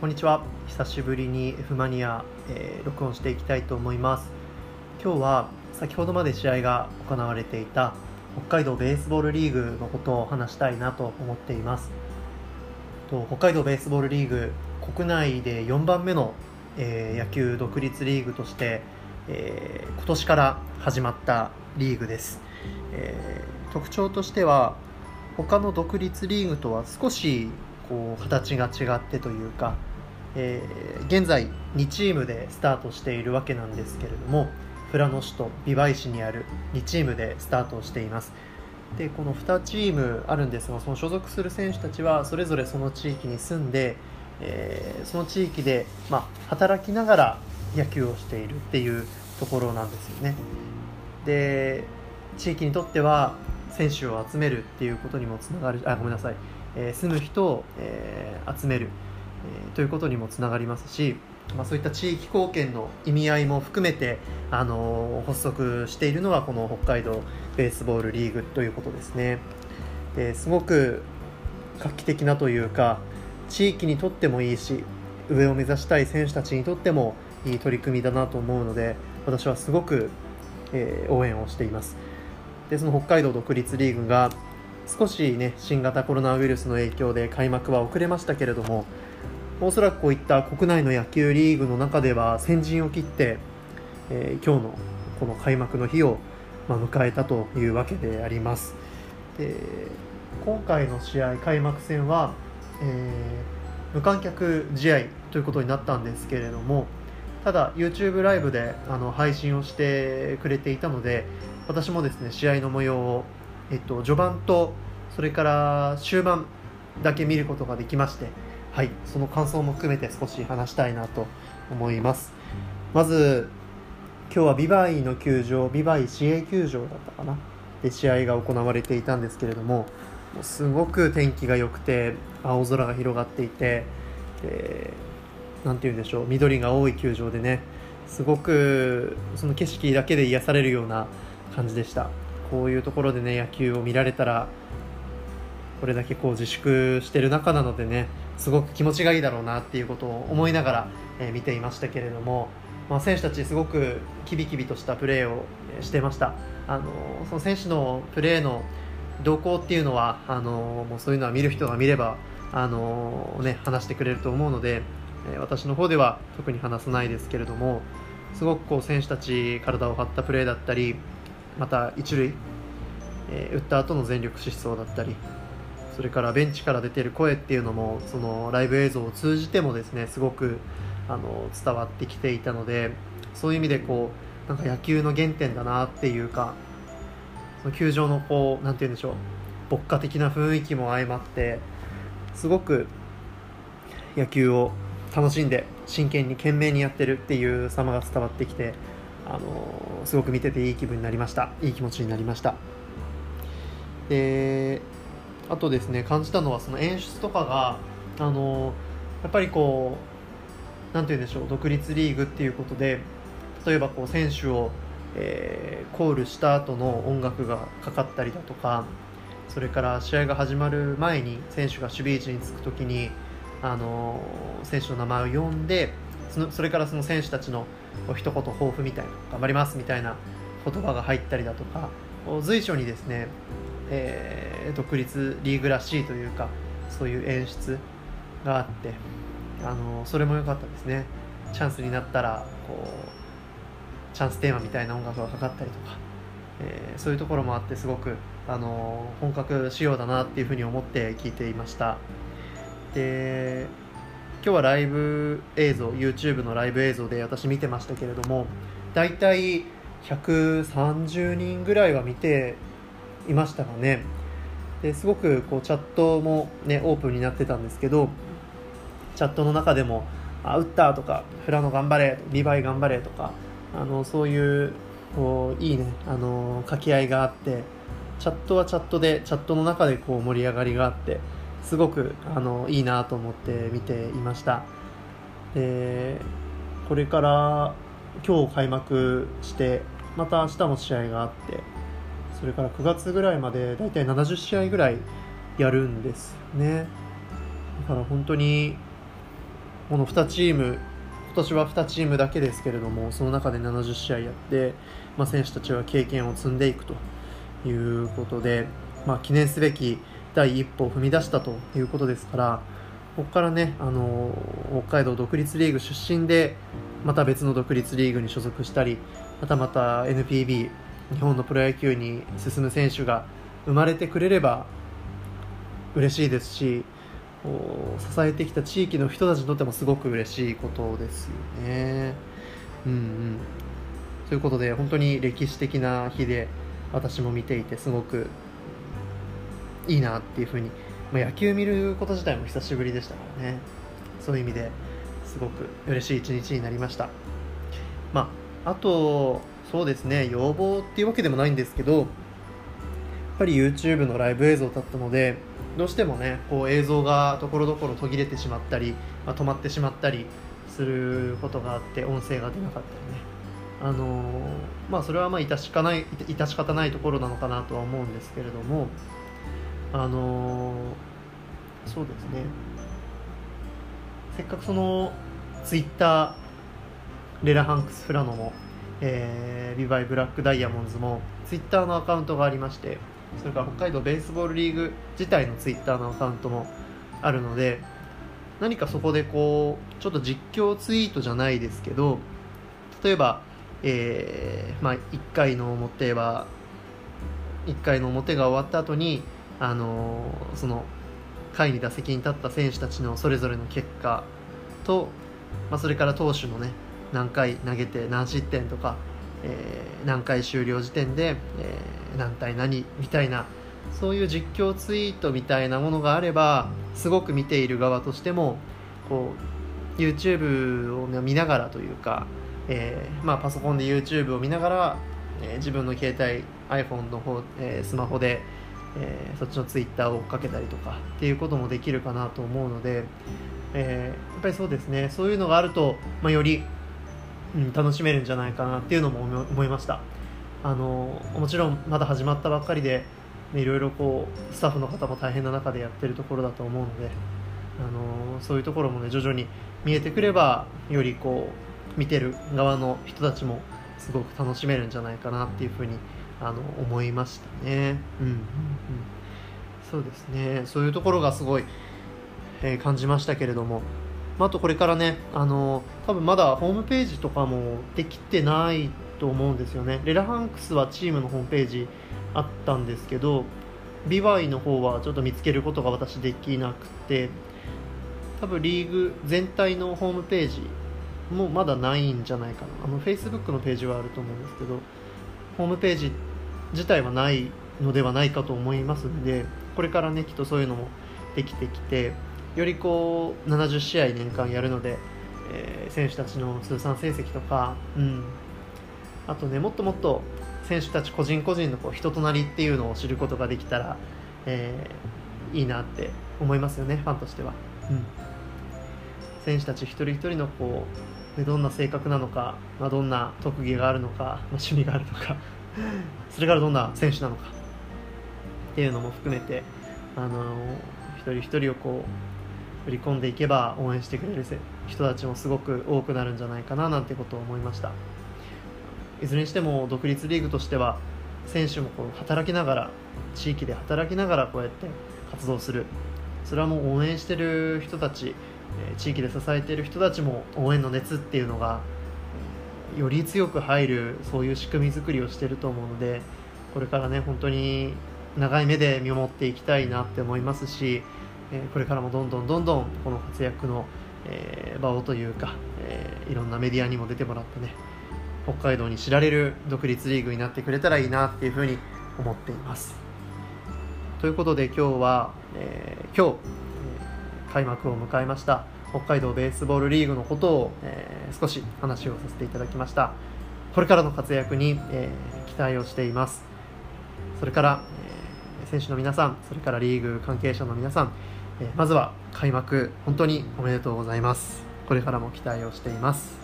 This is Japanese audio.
こんにちは。久しぶりに F マニア、えー、録音していきたいと思います。今日は先ほどまで試合が行われていた北海道ベースボールリーグのことを話したいなと思っています。と北海道ベースボールリーグ国内で4番目の、えー、野球独立リーグとして、えー、今年から始まったリーグです、えー、特徴としては他の独立リーグとは少しこう形が違ってというか、えー、現在2チームでスタートしているわけなんですけれども富良野市と美唄市にある2チームでスタートしています。でこの2チームあるんですがその所属する選手たちはそれぞれその地域に住んで、えー、その地域で、まあ、働きながら野球をしているっていうところなんですよね。で地域にとっては選手を集めるっていうことにもつながるあごめんなさい。え住む人を、え集める、えということにもつながりますし、まあ、そういった地域貢献の意味合いも含めて、あの発足しているのがこの北海道ベースボールリーグということですね。ですごく画期的なというか地域にとってもいいし上を目指したい選手たちにとってもいい取り組みだなと思うので私はすごく、えー、応援をしています。でその北海道独立リーグが少しね新型コロナウイルスの影響で開幕は遅れましたけれどもおそらくこういった国内の野球リーグの中では先陣を切って、えー、今日のこの開幕の日を、ま、迎えたというわけであります。で今回の試合開幕戦は、えー、無観客試合ということになったんですけれどもただ YouTube ライブであの配信をしてくれていたので私もですね試合の模様をえっと、序盤とそれから終盤だけ見ることができまして、はい、その感想も含めて少し話したいなと思います。まず今日はビバイの球場ビバイ市営球場だったかな？で試合が行われていたんですけれどももうすごく天気が良くて青空が広がっていて何て言うんでしょう緑が多い球場でねすごくその景色だけで癒されるような感じでした。こういうところでね野球を見られたらこれだけこう自粛してる中なのでねすごく気持ちがいいだろうなっていうことを思いながら、え、見ていましたけれども、まあ、選手たちすごくキビキビとしたプレーをしてました。あのその選手のプレーの動向っていうのはあのもうそういうのは見る人が見ればあの、ね、話してくれると思うので、え、私の方では特に話さないですけれどもすごくこう選手たち体を張ったプレーだったりまた一塁、えー、打った後の全力疾走だったりそれからベンチから出てる声っていうのもそのライブ映像を通じてもですねすごくあの伝わってきていたのでそういう意味でこうなんか野球の原点だなっていうかその球場のこうなんて言うんでしょう牧歌的な雰囲気も相まってすごく野球を楽しんで真剣に懸命にやってるっていう様が伝わってきてあのすごく見てていい気分になりました。いい気持ちになりました。であとですね感じたのはその演出とかがあのやっぱりこう何て言うんでしょう独立リーグっていうことで例えばこう選手を、えー、コールした後の音楽がかかったりだとかそれから試合が始まる前に選手が守備位置につく時にあの選手の名前を呼んでそそれからその選手たちの一言抱負みたいな頑張りますみたいな言葉が入ったりだとか随所にですね、えー、独立リーグらしいというかそういう演出があってあのそれも良かったですね。チャンスになったらこうチャンステーマみたいな音楽がかかったりとか、えー、そういうところもあってすごくあの本格仕様だなっていうふうに思って聞いていました。で今日はライブ映像 YouTube のライブ映像で私見てましたけれども大体130人ぐらいは見ていましたがねですごくこうチャットも、ね、オープンになってたんですけどチャットの中でも「あ打った!」とか「フラノ頑張れ!」「リヴァイ頑張れ!」とかあのそういうこういいねあの掛け合いがあってチャットはチャットでチャットの中でこう盛り上がりがあってすごくあのいいなと思って見ていました。でこれから今日開幕してまた明日も試合があってそれから9月ぐらいまでだいたい70試合ぐらいやるんですね。だから本当にこの2チーム今年は2チームだけですけれどもその中で70試合やって、まあ、選手たちは経験を積んでいくということで、まあ、記念すべき第一歩を踏み出したということですからここからねあの北海道独立リーグ出身でまた別の独立リーグに所属したりまたまた NPB 日本のプロ野球に進む選手が生まれてくれれば嬉しいですし支えてきた地域の人たちにとってもすごく嬉しいことですよね。うんうん、ということで本当に歴史的な日で私も見ていてすごくいいなっていうふうに、まあ、野球見ること自体も久しぶりでしたからねそういう意味ですごく嬉しい一日になりました。まあ、あとそうですね要望っていうわけでもないんですけどやっぱり YouTube のライブ映像だったのでどうしてもねこう映像がところどころ途切れてしまったり、まあ、止まってしまったりすることがあって音声が出なかったりねあのー、まあそれはまあ致しかない致し方ないところなのかなとは思うんですけれどもあの、そうですね。せっかくそのツイッターレラ・ハンクス・フラノも、えー、ビバイ・ブラック・ダイヤモンズもツイッターのアカウントがありましてそれから北海道ベースボールリーグ自体のツイッターのアカウントもあるので何かそこでこうちょっと実況ツイートじゃないですけど例えば、えーまあ、1回の表は1回の表が終わった後にあのー、その回に打席に立った選手たちのそれぞれの結果と、まあ、それから投手のね何回投げて何失点とかえー、何回終了時点で、えー、何対何みたいなそういう実況ツイートみたいなものがあればすごく見ている側としてもこう YouTube を見ながらというか、えーまあ、パソコンで YouTube を見ながら、えー、自分の携帯 iPhone の方、えー、スマホで、えー、そっちの Twitter を追っかけたりとかっていうこともできるかなと思うので、えー、やっぱりそうですね。そういうのがあると、まあ、よりうん、楽しめるんじゃないかなっていうのも思いました。あのもちろんまだ始まったばっかりで、ね、いろいろこうスタッフの方も大変な中でやってるところだと思うのであのそういうところもね徐々に見えてくればよりこう見てる側の人たちもすごく楽しめるんじゃないかなっていうふうにあの思いましたね。うんうんうん、そうですね。そういうところがすごい、えー、感じましたけれども。まあ、とこれからねあの多分まだホームページとかもできてないと思うんですよね。レラハンクスはチームのホームページあったんですけどビバイの方はちょっと見つけることが私できなくて多分リーグ全体のホームページもまだないんじゃないかな。あの Facebook のページはあると思うんですけどホームページ自体はないのではないかと思いますのでこれからねきっとそういうのもできてきてよりこう70試合年間やるので、えー、選手たちの通算成績とか、うん、あとねもっともっと選手たち個人個人のこう人となりっていうのを知ることができたら、えー、いいなって思いますよねファンとしては、うん、選手たち一人一人のこうどんな性格なのか、まあ、どんな特技があるのか、まあ、趣味があるのかそれからどんな選手なのかっていうのも含めて、あのー、一人一人をこう売り込んでいけば応援してくれる人たちもすごく多くなるんじゃないかななんてことを思いました。いずれにしても独立リーグとしては選手もこう働きながら地域で働きながらこうやって活動する。それはもう応援してる人たち地域で支えている人たちも応援の熱っていうのがより強く入るそういう仕組み作りをしてると思うのでこれからね本当に長い目で見守っていきたいなって思いますしえこれからもどんどんどんどんこの活躍の、え場をというか、えいろんなメディアにも出てもらってね北海道に知られる独立リーグになってくれたらいいなっていうふうに思っています。ということで今日は、えー、今日、開幕を迎えました北海道ベースボールリーグのことを、えー、少し話をさせていただきました。これからの活躍に、えー、期待をしています。それから、えー、選手の皆さんそれからリーグ関係者の皆さんえまずは開幕本当におめでとうございます。これからも期待をしています。